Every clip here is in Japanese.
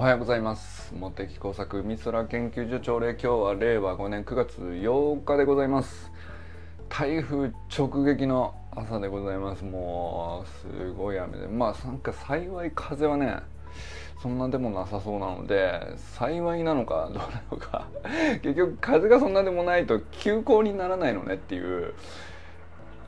おはようございます。茂木工作美空研究所朝礼今日は令和5年9月8日でございます。台風直撃の朝でございます。もうすごい雨で。まあなんか幸い風はねそんなでもなさそうなので幸いなのかどうなのか。結局風がそんなでもないと休校にならないのねっていう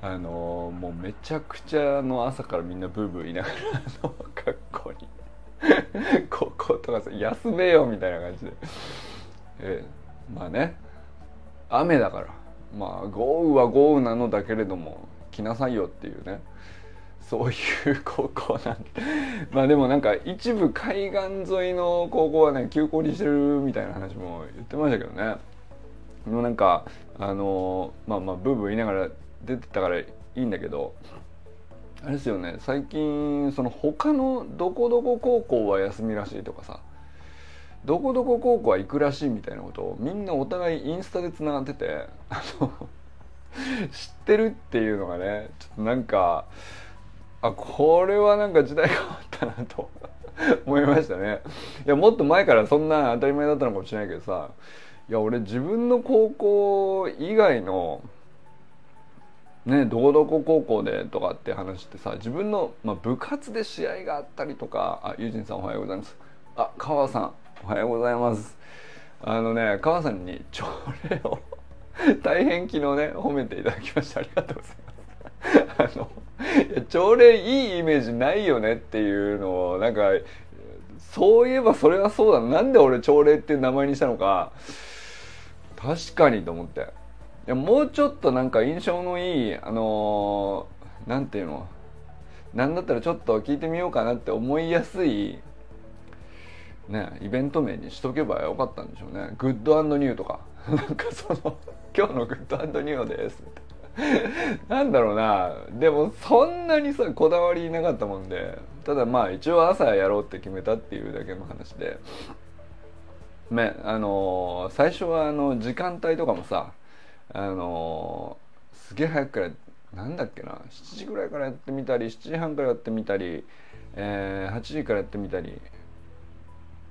あのもうめちゃくちゃの朝からみんなブーブー言いながらの学校に。こことかさ休めよみたいな感じで、えー、まあね。雨だから。まあ豪雨は豪雨なのだけれども来なさいよっていうね。そういう 高校なんで。まあでもなんか一部海岸沿いの高校はね休校にしてるみたいな話も言ってましたけどね。でもうなんかあのまあまあブーブー言いながら出てたからいいんだけど。あれですよね。最近その他のどこどこ高校は休みらしいとかさ。どこどこ高校は行くらしいみたいなことをみんなお互いインスタでつながってて。あの知ってるっていうのがねちょっとなんかあこれはなんか時代変わったなと。思いましたね。いやもっと前からそんな当たり前だったのかもしれないけどさ。いや俺自分の高校以外のねどこどこ高校でとかって話ってさ自分の、まあ、部活で試合があったりとかあユージンさんおはようございます。あ川さんおはようございます。あのね川さんに朝礼を 大変昨日ね褒めていただきましてありがとうございます。あの朝礼いいイメージないよねっていうのをなんかそういえばそれはそうだなんで俺朝礼って名前にしたのか。確かにと思って。いやもうちょっとなんか印象のいいあのー、なんていうの？なんだったらちょっと聞いてみようかなって思いやすいねイベント名にしとけばよかったんでしょうね。グッドニューとか。なんかその今日のグッドニューです。なんだろうな。でもそんなにさこだわりなかったもんで。ただまあ一応朝やろうって決めたっていうだけの話で。ねあのー、最初はあの時間帯とかもさあの、すげえ早くからなんだっけな7時ぐらいからやってみたり7時半からやってみたり、えー、8時からやってみたり、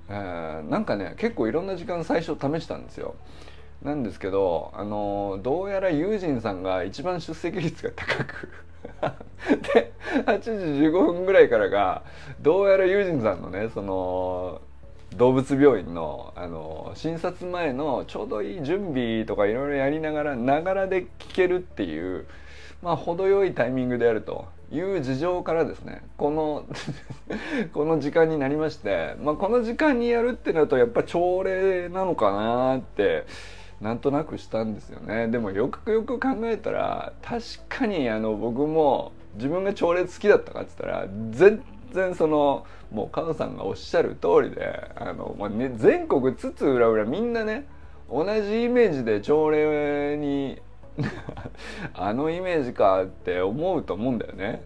えー、なんかね結構いろんな時間最初試したんですよ。なんですけど、あの、どうやらユージンさんが一番出席率が高く で8時15分ぐらいからがどうやらユージンさんのねその動物病院のあの診察前のちょうどいい準備とかいろいろやりながらながらで聞けるっていうまあ程よいタイミングであるという事情からですねこの この時間になりまして、まあ、この時間にやるってなるとやっぱ朝礼なのかなってなんとなくしたんですよね。でもよくよく考えたら確かにあの僕も自分が朝礼好きだったかっつったら全然そのもうカノさんがおっしゃる通りであの、まあね、全国津々浦々みんなね同じイメージで朝礼に あのイメージかって思うと思うんだよね。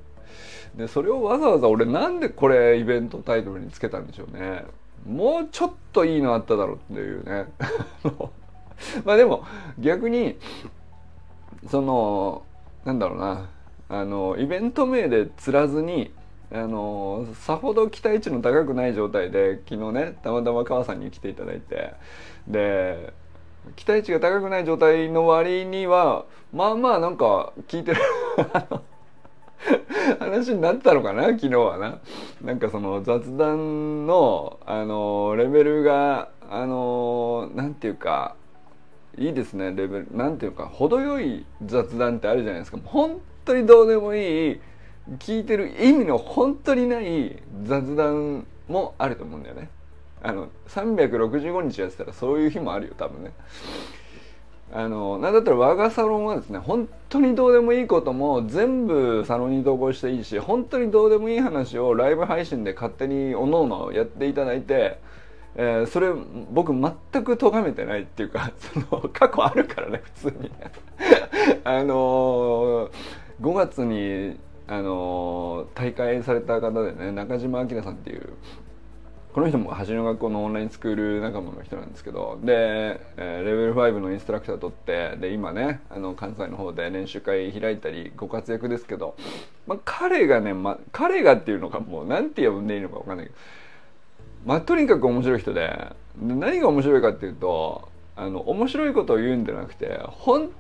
でそれをわざわざ俺なんでこれイベントタイトルにつけたんでしょうね。もうちょっといいのあっただろうっていうね。まあでも逆にそのなんだろうなあのイベント名で釣らずにあのさほど期待値の高くない状態で昨日ねたまたま川さんに来ていただいて。で期待値が高くない状態の割にはまあまあなんか聞いてる 話になったのかな昨日はな。なんかその雑談のあのレベルがあのなんていうかいいですねレベル。なんていうか程よい雑談ってあるじゃないですか。本当にどうでもいい聞いてる意味の本当にない雑談もあると思うんだよね。あの365日やってたらそういう日もあるよ多分ね。あのなんだったら我がサロンはですね本当にどうでもいいことも全部サロンに投稿していいし本当にどうでもいい話をライブ配信で勝手におのおのやっていただいて、えー、それ僕全く咎めてないっていうか その過去あるからね普通に あのー、5月にあの大会された方でね中島明さんっていうこの人も橋の学校のオンラインスクール仲間の人なんですけどで、えー、レベル5のインストラクター取ってで今ねあの関西の方で練習会開いたりご活躍ですけど、まあ、彼がね、ま、彼がっていうのかもう何て呼んでいいのか分かんない。けどまあとにかく面白い人で何が面白いかっていうとあの面白いことを言うんじゃなくて本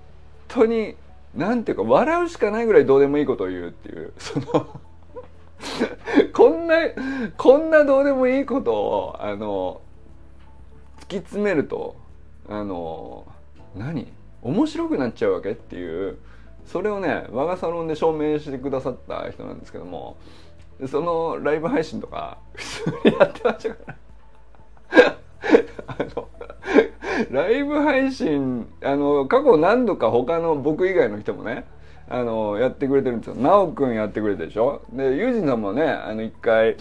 当になんていうか笑うしかないぐらいどうでもいいことを言うっていう。そのこんなこんなどうでもいいことをあの突き詰めるとあの何？面白くなっちゃうわけっていう。それをね我がサロンで証明してくださった人なんですけどもそのライブ配信とか普通にやってましたから。あの ライブ配信あの過去何度か他の僕以外の人もねあのやってくれてるんですよ。なおくんやってくれてでしょ？でユージさんもねあの一回、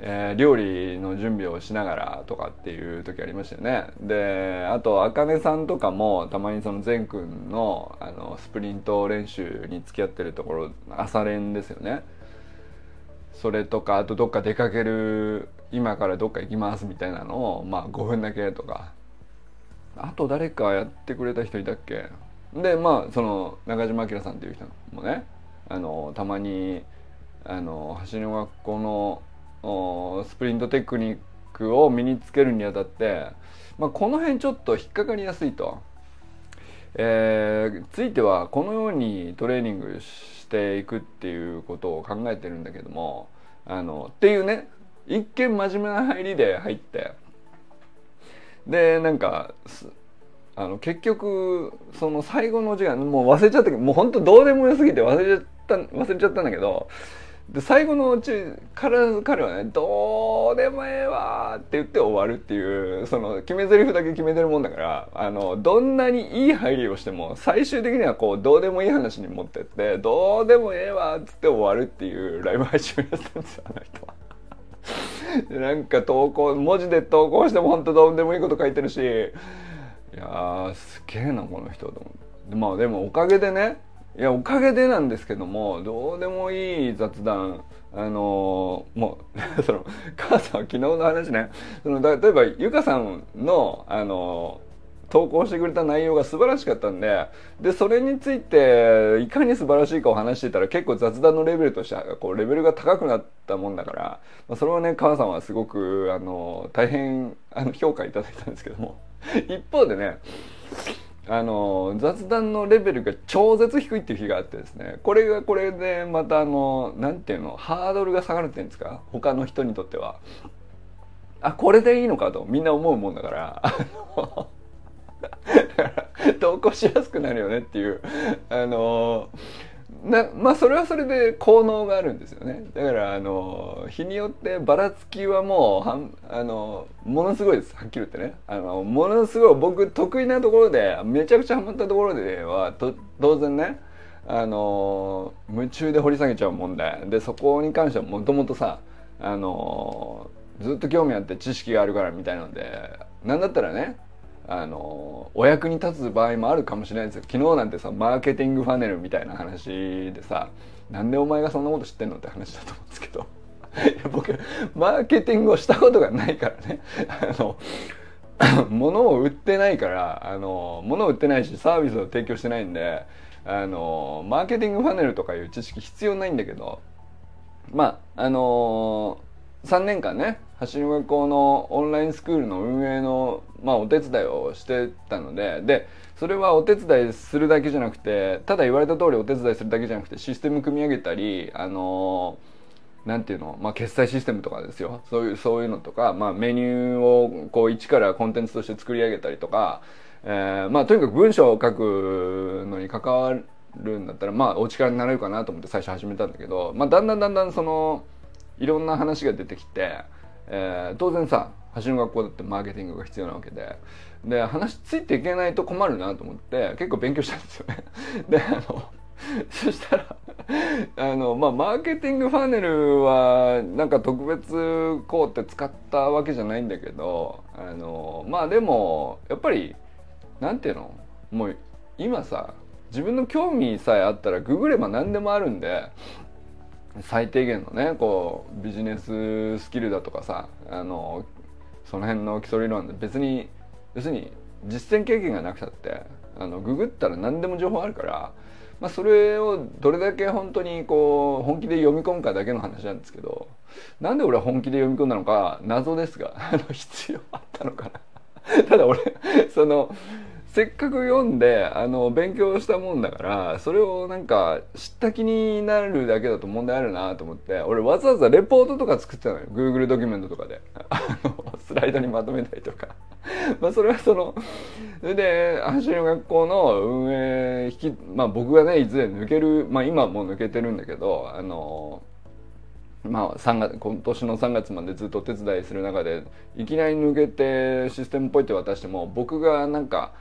えー、料理の準備をしながらとかっていう時ありましたよね。であとあかねさんとかもたまにその善くんのあのスプリント練習に付き合ってるところ朝練ですよね。それとかあとどっか出かける今からどっか行きますみたいなのをまあ5分だけとかあと誰かやってくれた人いたっけ？でまあその中島明さんっていう人もねあのたまにあの走りの学校のスプリントテクニックを身につけるにあたって、まあ、この辺ちょっと引っかかりやすいと。えー、ついてはこのようにトレーニングしていくっていうことを考えてるんだけどもあのっていうね一見真面目な入りで入ってでなんかあの結局その最後の時間もう忘れちゃったけどもうほんとどうでもよすぎて忘れちゃった忘れちゃったんだけどで最後のうちから彼はね「どうでもええわ」って言って終わるっていうその決め台詞だけ決めてるもんだからあのどんなにいい入りをしても最終的にはこうどうでもいい話に持ってって「どうでもええわ」っつって終わるっていうライブ配信をやってたんですよあの人は。なんか投稿文字で投稿しても本当どうでもいいこと書いてるし。いやすげえなこの人と思って。まあでもおかげでね。いやおかげでなんですけどもどうでもいい雑談。あのー、もう その母さんは昨日の話ね。その例えばゆかさんのあのー投稿してくれた内容が素晴らしかったんででそれについていかに素晴らしいかを話してたら結構雑談のレベルとしてはこうレベルが高くなったもんだから、まあ、それはね母さんはすごくあの大変あの評価いただいたんですけども。一方でねあの雑談のレベルが超絶低いっていう日があってですねこれがこれでまたあの何ていうのハードルが下がるっていうんですか他の人にとっては。あこれでいいのかとみんな思うもんだから。投稿しやすくなるよねっていう。あのなまあそれはそれで効能があるんですよね。だからあの日によってばらつきはもうはんあのものすごいです。はっきり言ってね。あのものすごい僕得意なところでめちゃくちゃハマったところではと当然ねあの夢中で掘り下げちゃうもんででそこに関してはもともとさあのずっと興味あって知識があるからみたいなのでなんだったらねあのお役に立つ場合もあるかもしれないですよ。昨日なんてさマーケティングファネルみたいな話でさなんでお前がそんなこと知ってんのって話だと思うんですけど。僕マーケティングをしたことがないからね。あの物を売ってないからあの物を売ってないしサービスを提供してないんであのマーケティングファネルとかいう知識必要ないんだけどまああの3年間ね橋の学校のオンラインスクールの運営の、まあ、お手伝いをしてたのででそれはお手伝いするだけじゃなくてただ言われた通りお手伝いするだけじゃなくてシステム組み上げたりあのなんていうの、まあ、決済システムとかですよ。そういうそういうのとか、まあ、メニューをこう一からコンテンツとして作り上げたりとか、えーまあ、とにかく文章を書くのに関わるんだったらまあお力になれるかなと思って最初始めたんだけど、まあ、だんだんだんだんそのいろんな話が出てきて。えー、当然さ橋の学校だってマーケティングが必要なわけでで話ついていけないと困るなと思って結構勉強したんですよね。であのそしたらあのまあマーケティングファネルはなんか特別こうって使ったわけじゃないんだけどあのまあでもやっぱりなんていうの？もう今さ自分の興味さえあったらググれば何でもあるんで最低限のねこうビジネススキルだとかさあのその辺の基礎理論で別に要するに実践経験がなくたってあのググったら何でも情報あるからまあ、それをどれだけ本当にこう本気で読み込むかだけの話なんですけどなんで俺は本気で読み込んだのか謎ですが必要あったのかな。ただ俺そのせっかく読んであの勉強したもんだからそれをなんか知った気になるだけだと問題あるなと思って俺わざわざレポートとか作ってたのよ。Google ドキュメントとかで。あのスライドにまとめたりとか。まあそれはそのそれで走りの学校の運営引きまあ僕がねいずれ抜けるまあ今も抜けてるんだけどあのまあ、3月今年の3月までずっと手伝いする中でいきなり抜けてシステムポイって渡しても僕がなんか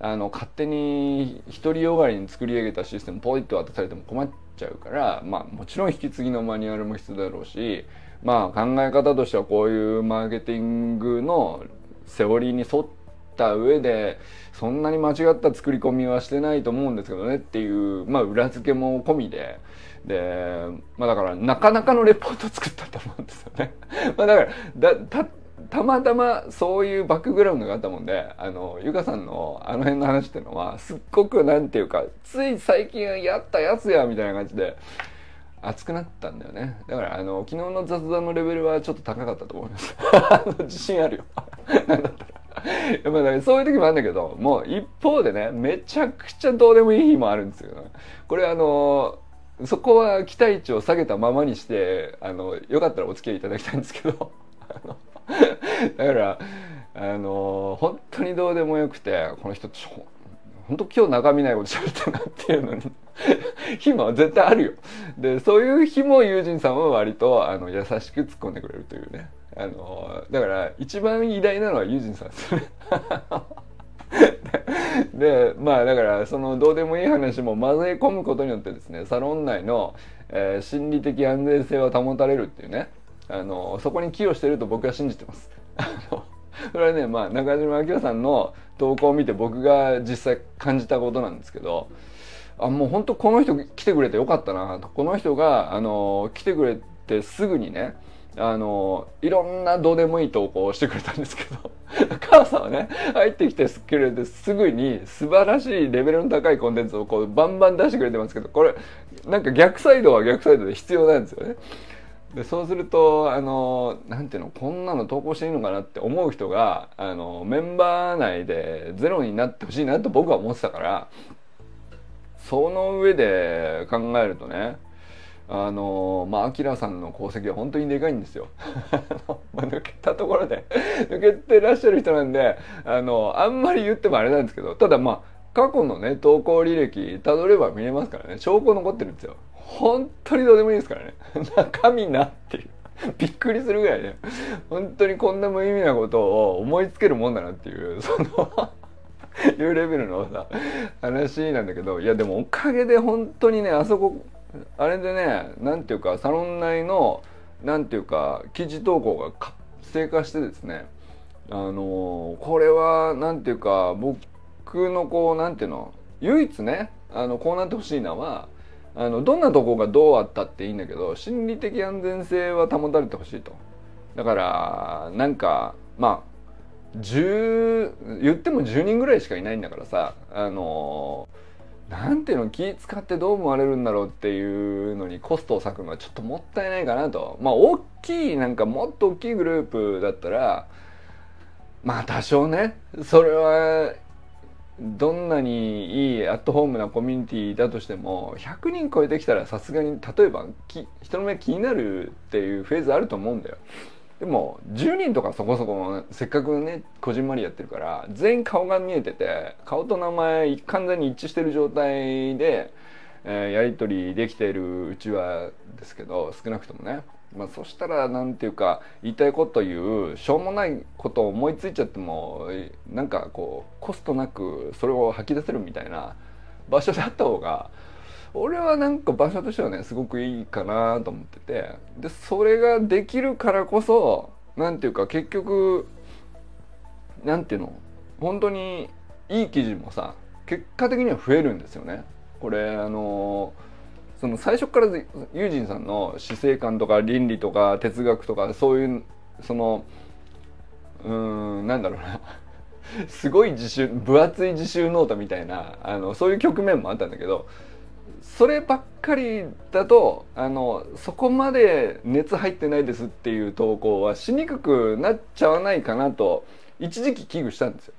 あの勝手に独りよがりに作り上げたシステムポイッと渡されても困っちゃうから、まあ、もちろん引き継ぎのマニュアルも必要だろうし、まあ、考え方としてはこういうマーケティングのセオリーに沿った上でそんなに間違った作り込みはしてないと思うんですけどねっていう、まあ、裏付けも込みで。で、まあだからなかなかのレポート作ったと思うんですよね。まあだからだたたまたまそういうバックグラウンドがあったもんであのゆかさんのあの辺の話っていうのはすっごくなんていうかつい最近やったやつやみたいな感じで熱くなったんだよね。だからあの昨日の雑談のレベルはちょっと高かったと思います。自信あるよ。なんだったらまあ、ね、そういう時もあるんだけどもう一方でねめちゃくちゃどうでもいい日もあるんですよ、ね、これあのそこは期待値を下げたままにしてあのよかったらお付き合いいただきたいんですけど。あ の だからあの本当にどうでもよくてこの人ちょ本当今日中身ないこと喋ってるなっていうのに 日も絶対あるよ。でそういう日も友人さんは割とあの優しく突っ込んでくれるというね。あのだから一番偉大なのは友人さんですよね。でまあだからそのどうでもいい話も混ぜ込むことによってですねサロン内の、えー、心理的安全性は保たれるっていうね。あのそこに寄与してると僕は信じてます。それはね、まあ、中島明さんの投稿を見て僕が実際感じたことなんですけどあもう本当この人来てくれてよかったなとこの人があの来てくれてすぐにねあのいろんなどうでもいい投稿をしてくれたんですけど 母さんはね入ってきてくれてすぐに素晴らしいレベルの高いコンテンツをこうバンバン出してくれてますけどこれなんか逆サイドは逆サイドで必要なんですよね。でそうするとあのなんていうのこんなの投稿していいのかなって思う人があのメンバー内でゼロになってほしいなと僕は思ってたからその上で考えるとねあのまあアキラさんの功績は本当にでかいんですよ。まあ、抜けたところで抜けてらっしゃる人なんであのあんまり言ってもあれなんですけどただまあ過去のね投稿履歴たどれば見れますからね証拠残ってるんですよ。本当にどうでもいいですからね。中身なっていう。びっくりするぐらいね。本当にこんな無意味なことを思いつけるもんだなっていう そのいうレベルのさ話なんだけど。いやでもおかげで本当にねあそこあれでね何ていうかサロン内の何ていうか記事投稿が活性化してですね。あのこれは何ていうか僕のこう何ていうの唯一ねあのこうなってほしいのはあのどんなとこがどうあったっていいんだけど心理的安全性は保たれてほしいと。だからなんかまあ10言っても10人ぐらいしかいないんだからさあのなんていうの気使ってどう思われるんだろうっていうのにコストを割くのはちょっともったいないかなと。まあ大きいなんかもっと大きいグループだったらまあ多少ねそれはどんなにいいアットホームなコミュニティだとしても100人超えてきたらさすがに例えば人の目気になるっていうフェーズあると思うんだよ。でも10人とかそこそこせっかくねこじんまりやってるから全員顔が見えてて顔と名前完全に一致してる状態で、えー、やり取りできているうちはですけど少なくともね。まあ、そしたら何ていうか言いたいこと言うしょうもないことを思いついちゃってもなんかこうコストなくそれを吐き出せるみたいな場所であった方が俺はなんか場所としてはねすごくいいかなと思っててでそれができるからこそ何ていうか結局何ていうの本当にいい記事もさ結果的には増えるんですよね。これあのーその最初からユージンさんの死生観とか倫理とか哲学とかそういうそのうんなんだろうな すごい自習分厚い自習ノートみたいなあのそういう局面もあったんだけどそればっかりだとあのそこまで熱入ってないですっていう投稿はしにくくなっちゃわないかなと一時期危惧したんですよ。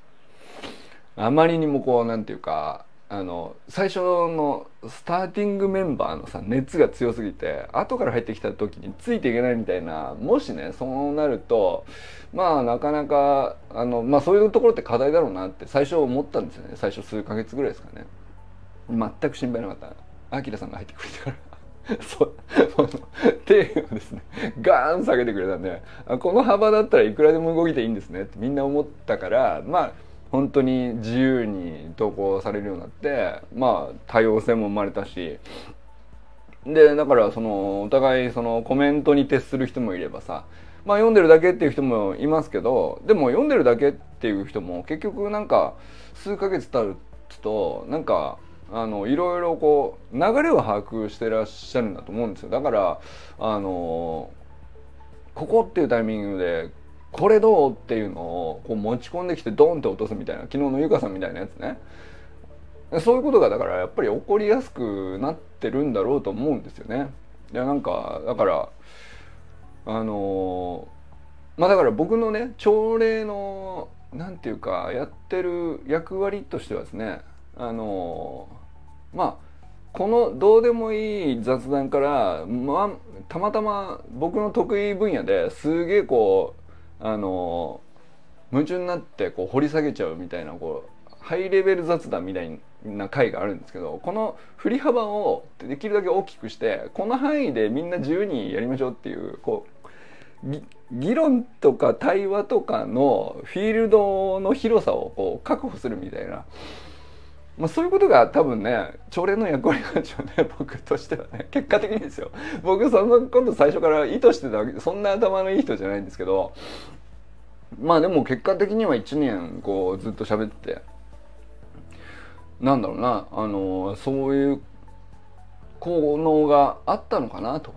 あまりにもこうなんていうかあの最初のスターティングメンバーのさ熱が強すぎて後から入ってきた時についていけないみたいなもしねそうなるとまあなかなかあの、まあ、そういうところって課題だろうなって最初思ったんですよね。最初数ヶ月ぐらいですかね。全く心配なかった。アキラさんが入ってくれてから。そう。その手をですね。ガーン下げてくれたんでこの幅だったらいくらでも動いていいんですねってみんな思ったからまあ本当に自由に投稿されるようになってまあ多様性も生まれたしでだからそのお互いそのコメントに徹する人もいればさまあ読んでるだけっていう人もいますけどでも読んでるだけっていう人も結局なんか数ヶ月経つとなんかあのいろいろこう流れを把握してらっしゃるんだと思うんですよ。だからあのここっていうタイミングでこれどうっていうのをこう持ち込んできてドンって落とすみたいな昨日のゆかさんみたいなやつねそういうことがだからやっぱり起こりやすくなってるんだろうと思うんですよね。いやなんかだからあのまあだから僕のね朝礼のなんていうかやってる役割としてはですねあのまあこのどうでもいい雑談から、まあ、たまたま僕の得意分野ですげえこうあの夢中になってこう掘り下げちゃうみたいなこうハイレベル雑談みたいな回があるんですけどこの振り幅をできるだけ大きくしてこの範囲でみんな自由にやりましょうっていうこう議論とか対話とかのフィールドの広さをこう確保するみたいな。まあ、そういうことが多分ね朝礼の役割なんでしょうね 僕としてはね。結果的にですよ。僕そのこと最初から意図してたわけそんな頭のいい人じゃないんですけどまあでも結果的には1年こうずっと喋ってなんだろうなあのそういう効能があったのかなと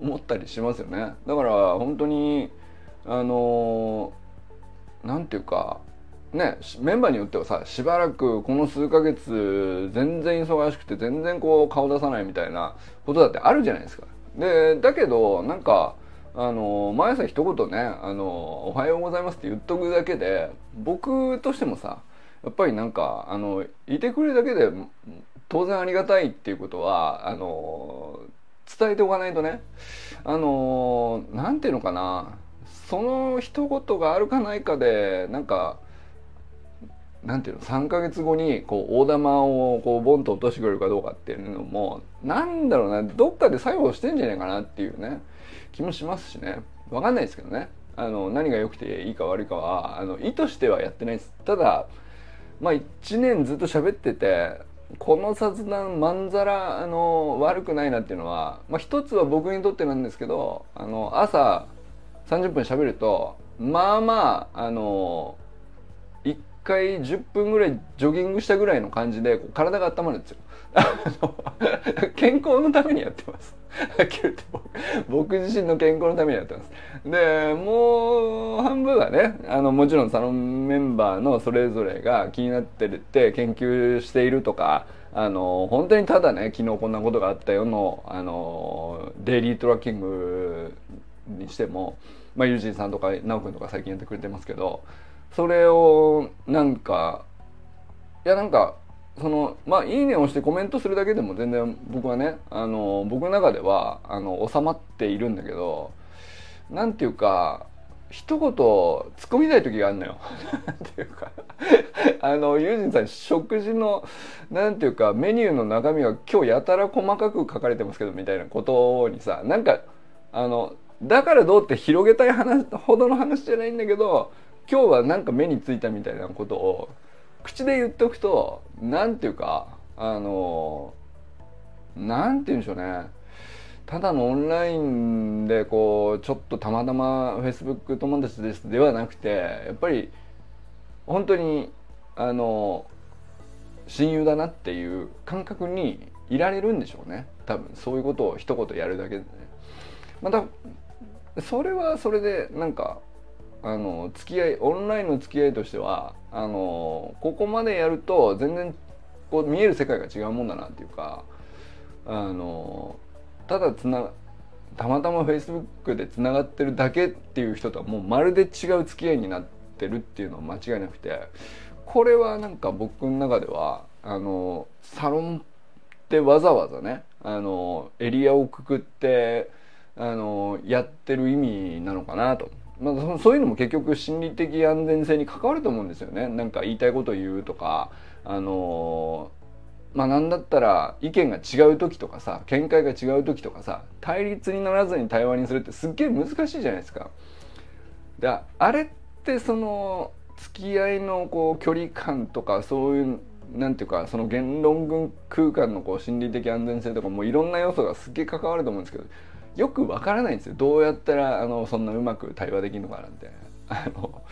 思ったりしますよね。だから本当にあのなんていうかねメンバーによってはさしばらくこの数ヶ月全然忙しくて全然こう顔出さないみたいなことだってあるじゃないですか。でだけどなんかあの毎朝一言ねあの「おはようございます」って言っとくだけで僕としてもさやっぱりなんかあのいてくれるだけで当然ありがたいっていうことはあの伝えておかないとねあのなんていうのかなその一言があるかないかでなんかなんていうの？3ヶ月後にこう大玉をこうボンと落としてくれるかどうかっていうのもなんだろうな。どっかで作用してんじゃないかなっていうね。気もしますしね。分かんないですけどね。あの何が良くていいか悪いかはあの意図してはやってないです。ただまあ1年ずっと喋っててこの雑談まんざらあの悪くないなっていうのは、まあ、一つは僕にとってなんですけどあの朝30分喋るとまあまああの1回10分ぐらいジョギングしたぐらいの感じで体が温まるんですよ。健康のためにやってます。僕自身の健康のためにやってます。で、もう半分はね、あの、もちろんサロンメンバーのそれぞれが気になってるって研究しているとか、あの、本当にただね、昨日こんなことがあったよの、あの、デイリートラッキングにしても、まあ、ユージンさんとか、ナオくんとか最近やってくれてますけど、それをなんかいやなんかそのまあいいねを押してコメントするだけでも全然僕はねあの僕の中ではあの収まっているんだけどなんていうか一言突っ込みたい時があるのよ。なんていうかあのユージンさん食事のなんていうかメニューの中身は今日やたら細かく書かれてますけどみたいなことにさなんかあのだからどうって広げたい話ほどの話じゃないんだけど今日はなんか目についたみたいなことを口で言っておくと何ていうかあの何て言うんでしょうね。ただのオンラインでこうちょっとたまたま Facebook 友達ですではなくてやっぱり本当にあの親友だなっていう感覚にいられるんでしょうね。多分そういうことを一言やるだけでね。またそれはそれでなんかあの付き合いオンラインの付き合いとしてはあのここまでやると全然こう見える世界が違うもんだなっていうかあのただつなたまたまフェイスブックでつながってるだけっていう人とはもうまるで違う付き合いになってるっていうのは間違いなくてこれはなんか僕の中ではあのサロンってわざわざねあのエリアをくくってあのやってる意味なのかなと。まあ、そういうのも結局心理的安全性に関わると思うんですよね。なんか言いたいことを言うとかあのまあなんだったら意見が違う時とかさ見解が違う時とかさ対立にならずに対話にするってすっげえ難しいじゃないですか。であれってその付き合いのこう距離感とかそういうなんていうかその言論群空間のこう心理的安全性とかもいろんな要素がすっげえ関わると思うんですけどよくわからないんですよどうやったらあのそんなうまく対話できるのかなんて。あの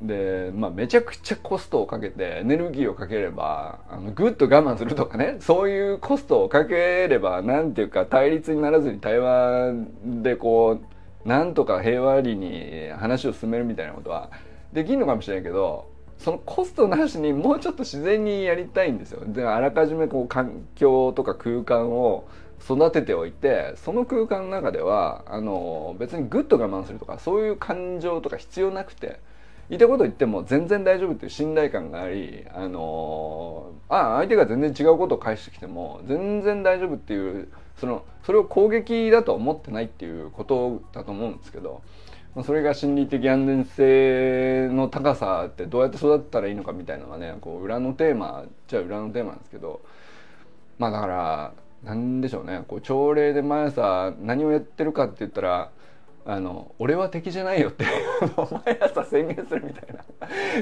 で、まあ、めちゃくちゃコストをかけてエネルギーをかければあのぐっと我慢するとかねそういうコストをかければなんていうか対立にならずに対話でこうなんとか平和裏に話を進めるみたいなことはできるのかもしれないけどそのコストなしにもうちょっと自然にやりたいんですよ。であらかじめこう環境とか空間を育てておいてその空間の中ではあの別にグッと我慢するとかそういう感情とか必要なくて言いたこと言っても全然大丈夫っていう信頼感がありあのあ相手が全然違うことを返してきても全然大丈夫っていうそのそれを攻撃だと思ってないっていうことだと思うんですけどそれが心理的安全性の高さってどうやって育ったらいいのかみたいなのがねこう裏のテーマじゃ裏のテーマなんですけどまあだからなんでしょうねこう朝礼で毎朝何をやってるかって言ったらあの俺は敵じゃないよって毎朝宣言するみたいな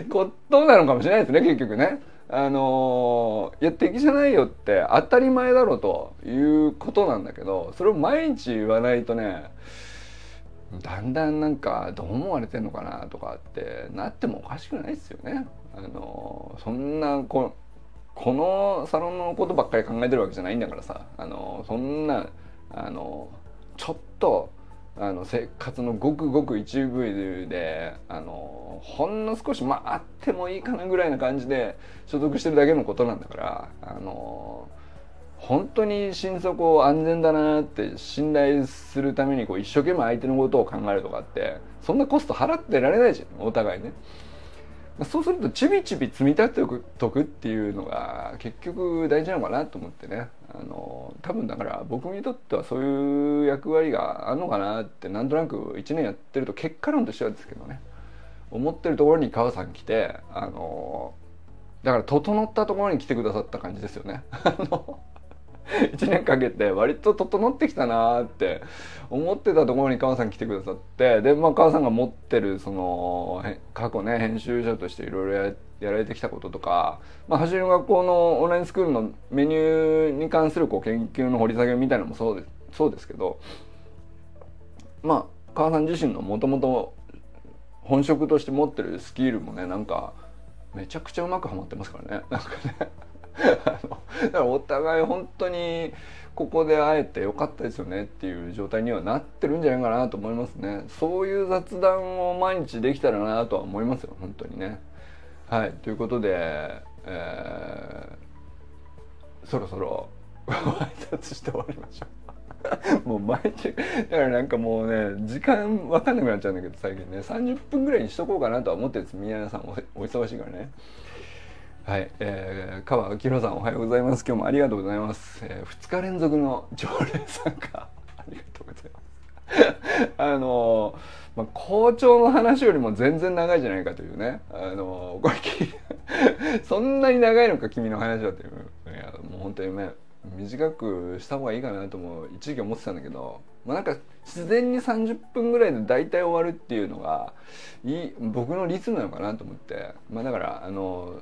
ことなのかもしれないですね結局ね。あのいや敵じゃないよって当たり前だろうということなんだけどそれを毎日言わないとねだんだんなんかどう思われてんのかなとかってなってもおかしくないですよね。あのそんなここのサロンのことばっかり考えてるわけじゃないんだからさあのそんなあのちょっとあの生活のごくごく一部であのほんの少しまああってもいいかなぐらいな感じで所属してるだけのことなんだからあの本当に心底安全だなって信頼するためにこう一生懸命相手のことを考えるとかってそんなコスト払ってられないじゃんお互いね。そうするとちびちび積み立てとくっていうのが結局大事なのかなと思ってねあの多分だから僕にとってはそういう役割があるのかなってなんとなく1年やってると結果論としてはですけどね思ってるところに川さん来てあのだから整ったところに来てくださった感じですよね。あの 1年かけて割と整ってきたなって思ってたところに川さん来てくださってで、まあ、川さんが持ってるその過去ね編集者としていろいろやられてきたこととか、まあ、走りの学校のオンラインスクールのメニューに関するこう研究の掘り下げみたいなのもそうですそうですけどまあ川さん自身のもともと本職として持ってるスキルもねなんかめちゃくちゃうまくはまってますからね。なんかね。だからお互い本当にここで会えてよかったですよねっていう状態にはなってるんじゃないかなと思いますね。そういう雑談を毎日できたらなとは思いますよ本当にね。はいということで、えー、そろそろ 挨拶して終わりましょう。もう毎日だからなんかもうね時間分かんなくなっちゃうんだけど最近ね。30分ぐらいにしとこうかなとは思ってるんです。宮さんお忙しいからね。はい、えー、川明宏さんおはようございます。今日もありがとうございます。えー、2日連続の常連参加ありがとうございます。あのまあ、校長の話よりも全然長いじゃないかというね。あのこれ そんなに長いのか君の話はという。いやもう本当にね短くした方がいいかなとも一時期思ってたんだけど、まあ、なんか自然に30分ぐらいで大体終わるっていうのがいい僕のリズムなのかなと思って、まあ、だからあの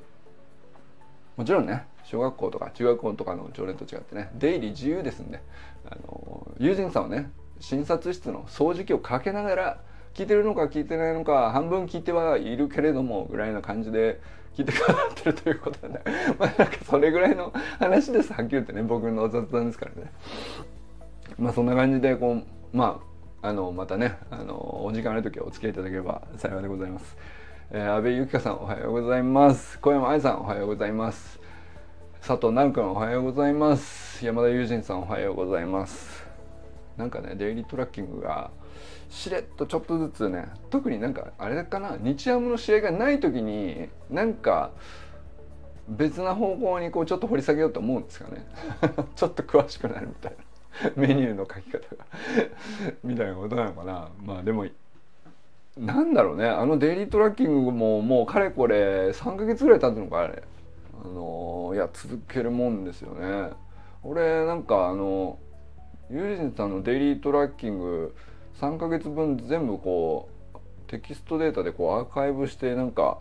もちろんね小学校とか中学校とかの常連と違ってね出入り自由ですんであの友人さんはね診察室の掃除機をかけながら聞いてるのか聞いてないのか半分聞いてはいるけれどもぐらいな感じで聞いてくださってるということで、ね、まあなんかそれぐらいの話ですはっきり言ってね僕の雑談ですからねまあそんな感じでこうまああのまたねあのお時間ある時はお付き合いいただければ幸いでございます。えー、安倍ゆきかさんおはようございます。小山愛さんおはようございます、佐藤直君おはようございます。山田友人さんおはようございます。なんかねデイリートラッキングがしれっとちょっとずつね特になんかあれかな日ハムの試合がない時になんか別な方向にこうちょっと掘り下げようと思うんですかね。ちょっと詳しくなるみたいな。メニューの書き方が。みたいなことなのかな。まあでもなんだろうね。あのデイリートラッキングももうかれこれ3ヶ月ぐらい経つのかあれ。あのいや続けるもんですよね。俺なんかあのユージンさんのデイリートラッキング3ヶ月分全部こうテキストデータでこうアーカイブしてなんか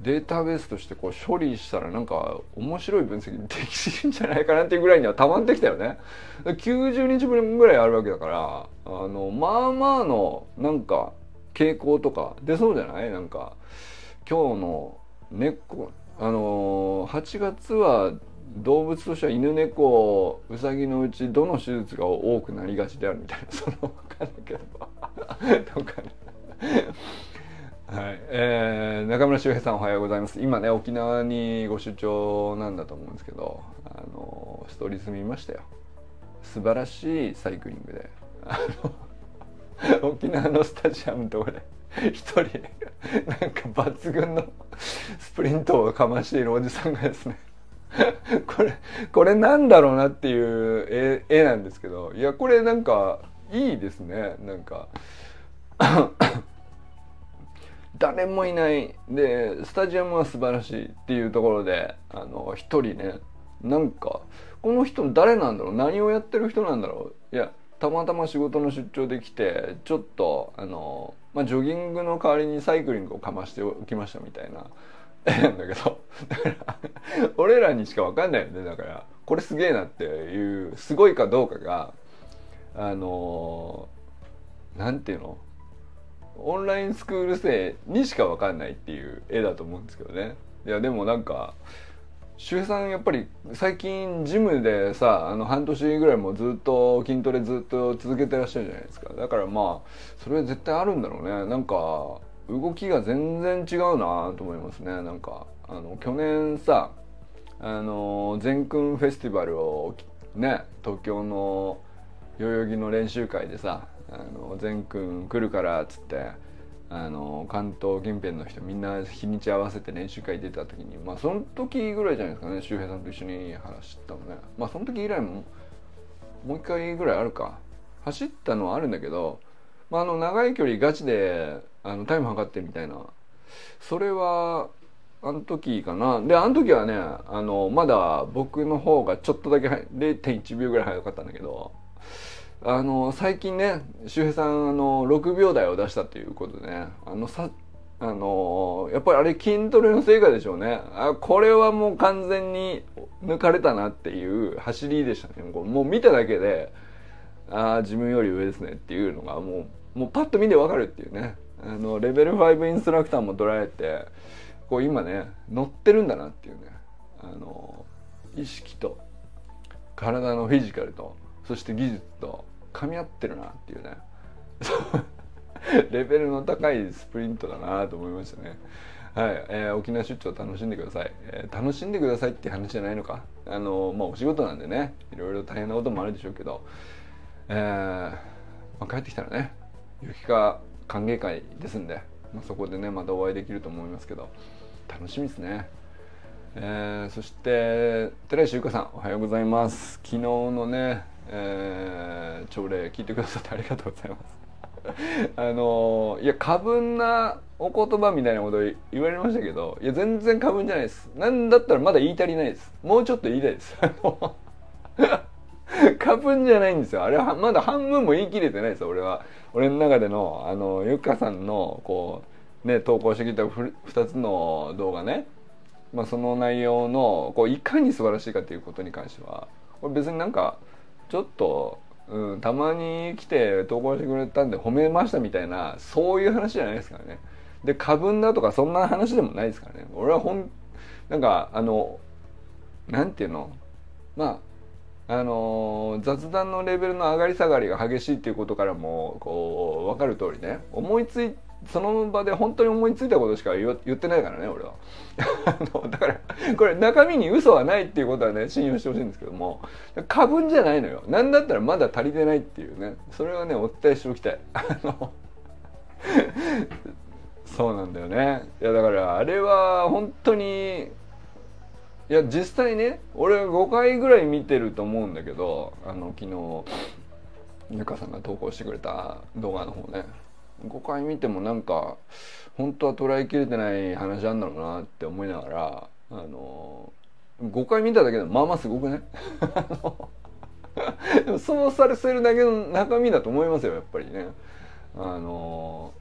データベースとしてこう処理したらなんか面白い分析できるんじゃないかなっていうぐらいにはたまってきたよね。90日分ぐらいあるわけだからあのまあまあのなんか傾向とか。出そうじゃない？なんか今日の猫。あの8月は動物としては犬猫うさぎのうちどの手術が多くなりがちであるみたいな。その分かんないけど。とかねはい。えー、中村修平さんおはようございます。今ね沖縄にご出張なんだと思うんですけどあのストーリーズ見ましたよ。素晴らしいサイクリングで。あの 沖縄のスタジアムのところで一人なんか抜群のスプリントをかましているおじさんがですね これこれなんだろうなっていう絵絵なんですけどいやこれなんかいいですね。なんか 誰もいない。でスタジアムは素晴らしいっていうところであの一人ねなんかこの人誰なんだろう？何をやってる人なんだろう？いやたまたま仕事の出張で来てちょっとあの、まあ、ジョギングの代わりにサイクリングをかましておきましたみたいな。な んだけどだから俺らにしか分かんないよね。だからこれすげえなっていうすごいかどうかがあのなんていうの？オンラインスクール生にしか分かんないっていう絵だと思うんですけどね。いやでもなんか周平さんやっぱり最近ジムでさあの半年ぐらいもずっと筋トレずっと続けてらっしゃるじゃないですか。だからまあそれ絶対あるんだろうね。なんか動きが全然違うなと思いますね。なんかあの去年さあの全君フェスティバルをね東京の代々木の練習会でさあの全君来るからっつってあの関東近辺の人みんな日にち合わせて練習会出た時にまあその時ぐらいじゃないですかね周平さんと一緒に話したのね。まあその時以来ももう一回ぐらいあるか。走ったのはあるんだけど、まあ、あの長い距離ガチであのタイム測ってみたいな。それはあの時かな。であの時はねあのまだ僕の方がちょっとだけ0.1秒ぐらい早かったんだけどあの最近ね周平さんあの6秒台を出したということでねあのさあのやっぱりあれ筋トレの成果でしょうね。あこれはもう完全に抜かれたなっていう走りでしたね。もう見ただけでああ自分より上ですねっていうのがもうもうパッと見てわかるっていうね。あのレベル5インストラクターも捉えてこう今ね乗ってるんだなっていうね。あの意識と体のフィジカルとそして技術と噛み合ってるなっていうね。レベルの高いスプリントだなと思いましたね。はい、えー、沖縄出張楽しんでください、えー、楽しんでくださいって話じゃないのか。あのまあお仕事なんでね。いろいろ大変なこともあるでしょうけど、えまあ、帰ってきたらね雪か歓迎会ですんで、まあ、そこでねまたお会いできると思いますけど楽しみですね、え、そして寺石由香さんおはようございます。昨日のねえー、朝礼聞いてくださってありがとうございます。あのいや過分なお言葉みたいなこと言われましたけどいや全然過分じゃないです。なんだったらまだ言い足りないです。もうちょっと言いたいです。過分じゃないんですよ。あれはまだ半分も言い切れてないです。俺は俺の中でのあのゆかさんのこうね投稿してきた2つの動画ね。まあ、その内容のこういかに素晴らしいかということに関してはこれ別になんかちょっと、うん、たまに来て投稿してくれたんで褒めましたみたいなそういう話じゃないですからね。で過分だとかそんな話でもないですからね。俺はほんなんかあのなんていうの？まああの雑談のレベルの上がり下がりが激しいっていうことからもこう分かる通りね思いついその場で本当に思いついたことしか言ってないからね俺は。だからこれ中身に嘘はないっていうことはね信用してほしいんですけども過分じゃないのよ。何だったらまだ足りてないっていうね。それはねお伝えしておきたい。そうなんだよね。いやだからあれは本当にいや実際ね俺5回ぐらい見てると思うんだけどあの昨日ゆかさんが投稿してくれた動画の方ね。5回見てもなんか本当は捉えきれてない話なんだろうなって思いながらあの5回見ただけでまあまあすごくね？そうされせるだけの中身だと思いますよやっぱりね。あの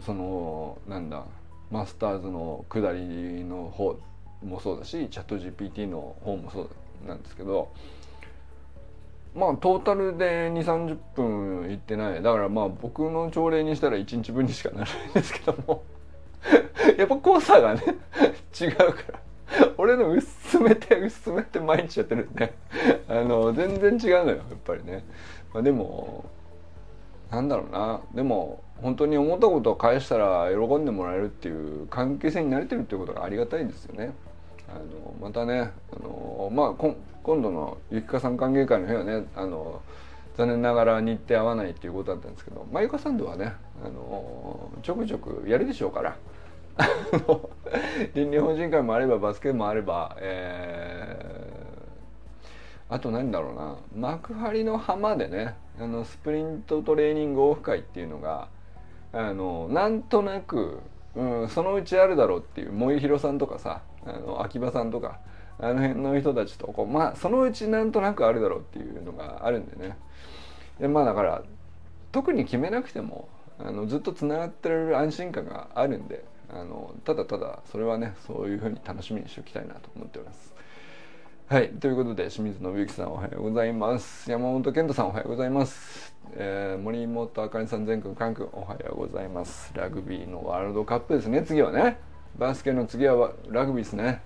そのなんだマスターズの下りの方もそうだしチャット GPT の方もそうなんですけどまあトータルで2 3 0分いってない。だからまあ僕の朝礼にしたら1日分にしかならないんですけども。やっぱ濃さがね違うから。俺の薄めて薄めて毎日やってるんであの全然違うのよやっぱりね、まあ、でもなんだろうな。でも本当に思ったことを返したら喜んでもらえるっていう関係性になれてるっていうことがありがたいんですよね。あのまたねあの、まあ、今度のゆきかさん歓迎会の日はねあの残念ながら日程合わないっていうことだったんですけどまあゆかさんとはねあのちょくちょくやるでしょうから。倫理法人会もあればバスケもあれば、えー、あと何だろうな幕張の浜でねあのスプリントトレーニングオフ会っていうのがあのなんとなく、うん、そのうちあるだろうっていう萌弘さんとかさあの秋葉さんとかあの辺の人たちとこうまあそのうちなんとなくあるだろうっていうのがあるんでねでまあだから特に決めなくてもあのずっとつながってる安心感があるんであのただただそれはねそういうふうに楽しみにしておきたいなと思っております。はい。ということで、清水信之さんおはようございます。山本健太さんおはようございます。えー、森本あかりさん、全国関空おはようございます。ラグビーのワールドカップですね、次はね。バスケの次はラグビーですね。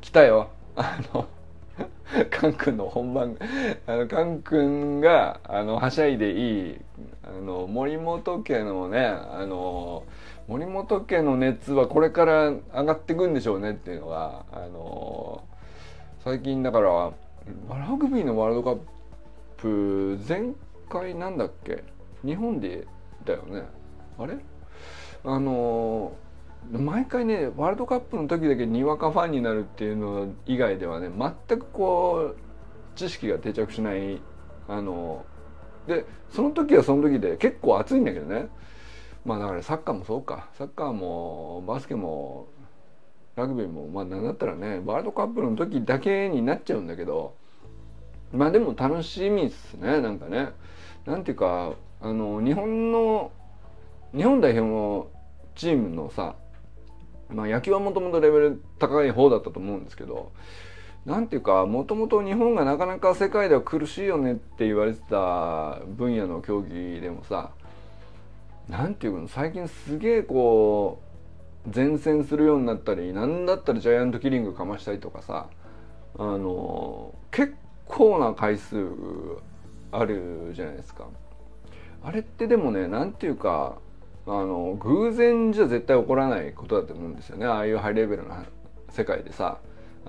来たよ。あの、カン君の本番、あの、カン君が、あの、はしゃいでいい、あの、森本家のね、あの、森本家の熱はこれから上がっていくんでしょうねっていうのが、あの、最近だからラグビーのワールドカップ前回なんだっけ？日本でだよねあれ？あの毎回ねワールドカップの時だけにわかファンになるっていうの以外ではね全くこう知識が定着しないあのでその時はその時で結構熱いんだけどね。まあだからサッカーもそうか。サッカーもバスケもラグビーもまあ何だったらねワールドカップの時だけになっちゃうんだけどまあでも楽しみっすねなんかね。なんていうかあの日本の日本代表のチームのさまあ野球はもともとレベル高い方だったと思うんですけどなんていうかもともと日本がなかなか世界では苦しいよねって言われてた分野の競技でもさなんていうの最近すげえこう前線するようになったり何だったらジャイアントキリングかましたりとかさあの結構な回数あるじゃないですか。あれってでもね何ていうかあの偶然じゃ絶対起こらないことだと思うんですよね。ああいうハイレベルな世界でさ。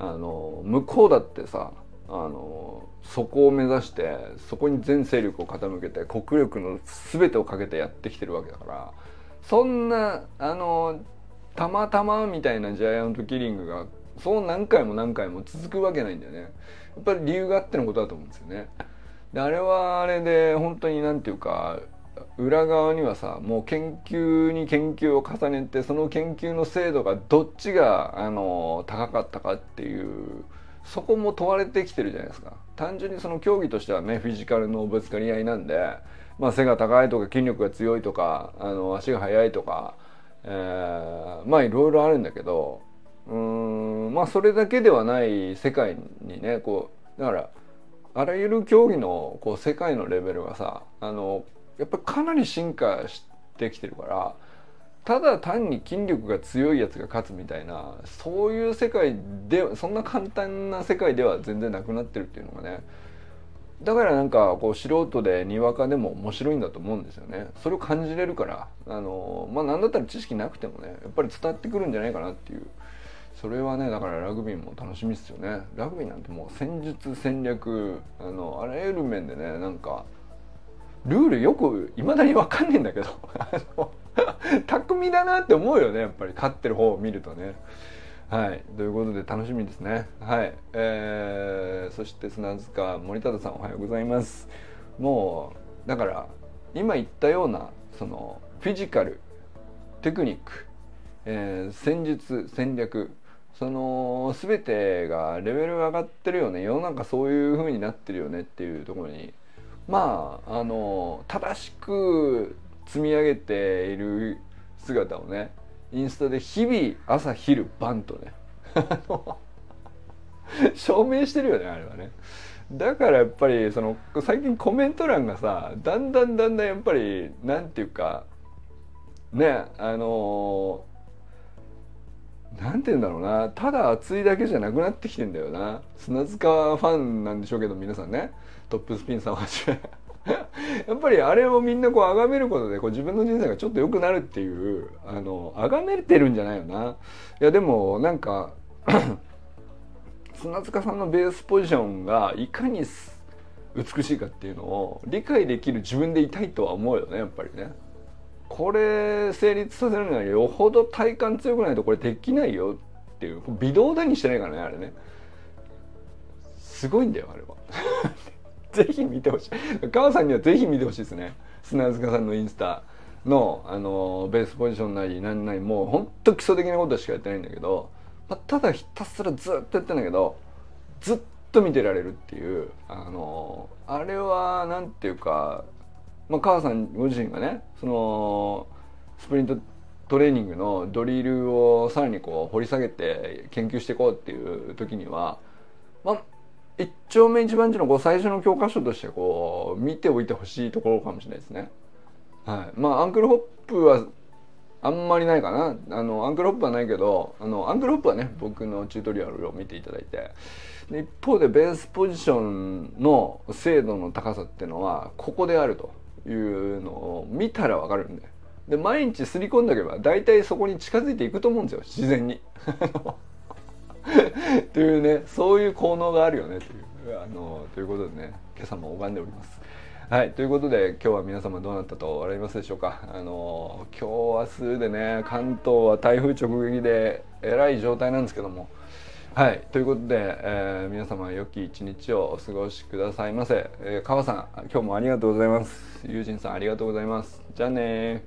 あの向こうだってさあのそこを目指してそこに全勢力を傾けて国力の全てをかけてやってきてるわけだから。そんなあのたまたまみたいなジャイアントキリングがそう何回も何回も続くわけないんだよね。やっぱり理由があってのことだと思うんですよね。であれはあれで本当に何て言うか裏側にはさもう研究に研究を重ねてその研究の精度がどっちがあの高かったかっていうそこも問われてきてるじゃないですか。単純にその競技としてはねフィジカルのぶつかり合いなんで、まあ、背が高いとか筋力が強いとかあの足が速いとかえー、まあいろいろあるんだけどうんまあそれだけではない世界にねこうだからあらゆる競技のこう世界のレベルがさあのやっぱりかなり進化してきてるからただ単に筋力が強いやつが勝つみたいなそういう世界でそんな簡単な世界では全然なくなってるっていうのがねだからなんかこう素人でにわかでも面白いんだと思うんですよね。それを感じれるからあのまあ何だったら知識なくてもねやっぱり伝わってくるんじゃないかなっていう。それはねだからラグビーも楽しみですよね。ラグビーなんてもう戦術戦略あのあらゆる面でねなんかルールよくいまだに分かんねえんだけど 巧みだなって思うよねやっぱり勝ってる方を見るとね。はい、ということで楽しみですね。はい、えー、そして砂塚森忠さんおはようございます。もうだから今言ったようなそのフィジカル、テクニック、えー、戦術戦略その全てがレベル上がってるよね世の中そういう風になってるよねっていうところにまああの正しく積み上げている姿をねインスタで日々朝昼晩とね 証明してるよねあれはね。だからやっぱりその最近コメント欄がさだんだんだんだんやっぱりなんていうかねあのなんて言うんだろうなただ熱いだけじゃなくなってきてんだよな。砂塚ファンなんでしょうけど皆さんね。トップスピンさんはじめ。やっぱりあれをみんなこう崇めることでこう自分の人生がちょっと良くなるっていうあの崇めてるんじゃないよな。いやでもなんか 砂塚さんのベースポジションがいかに美しいかっていうのを理解できる自分でいたいとは思うよねやっぱりね。これ成立させるにはよほど体感強くないとこれできないよっていう微動だにしてないからねあれね。すごいんだよあれは。ぜひ見てほしい。川さんにはぜひ見てほしいですね。砂塚さんのインスタのあのベースポジションなり何なりもうほんと基礎的なことしかやってないんだけど、まあ、ただひたすらずっとやってんだけどずっと見てられるっていうあのあれは何ていうか、まあ、母さんご自身がねそのスプリントトレーニングのドリルをさらにこう掘り下げて研究していこうっていう時にはまあ一丁目一番地のこう最初の教科書としてこう見ておいてほしいところかもしれないですね。はい、まあアンクルホップはあんまりないかな。あのアンクルホップはないけどあのアンクルホップはね僕のチュートリアルを見ていただいて。一方でベースポジションの精度の高さっていうのはここであるというのを見たら分かるんで。で毎日すり込んでおけば大体そこに近づいていくと思うんですよ。自然に。というねそういう効能があるよねというあのということでね今朝も拝んでおります。はいということで今日は皆様どうなったと笑いますでしょうか。あの今日明日でね関東は台風直撃でえらい状態なんですけども。はいということで、えー、皆様良き一日をお過ごしくださいませ、えー、川さん今日もありがとうございます。友人さんありがとうございます。じゃあね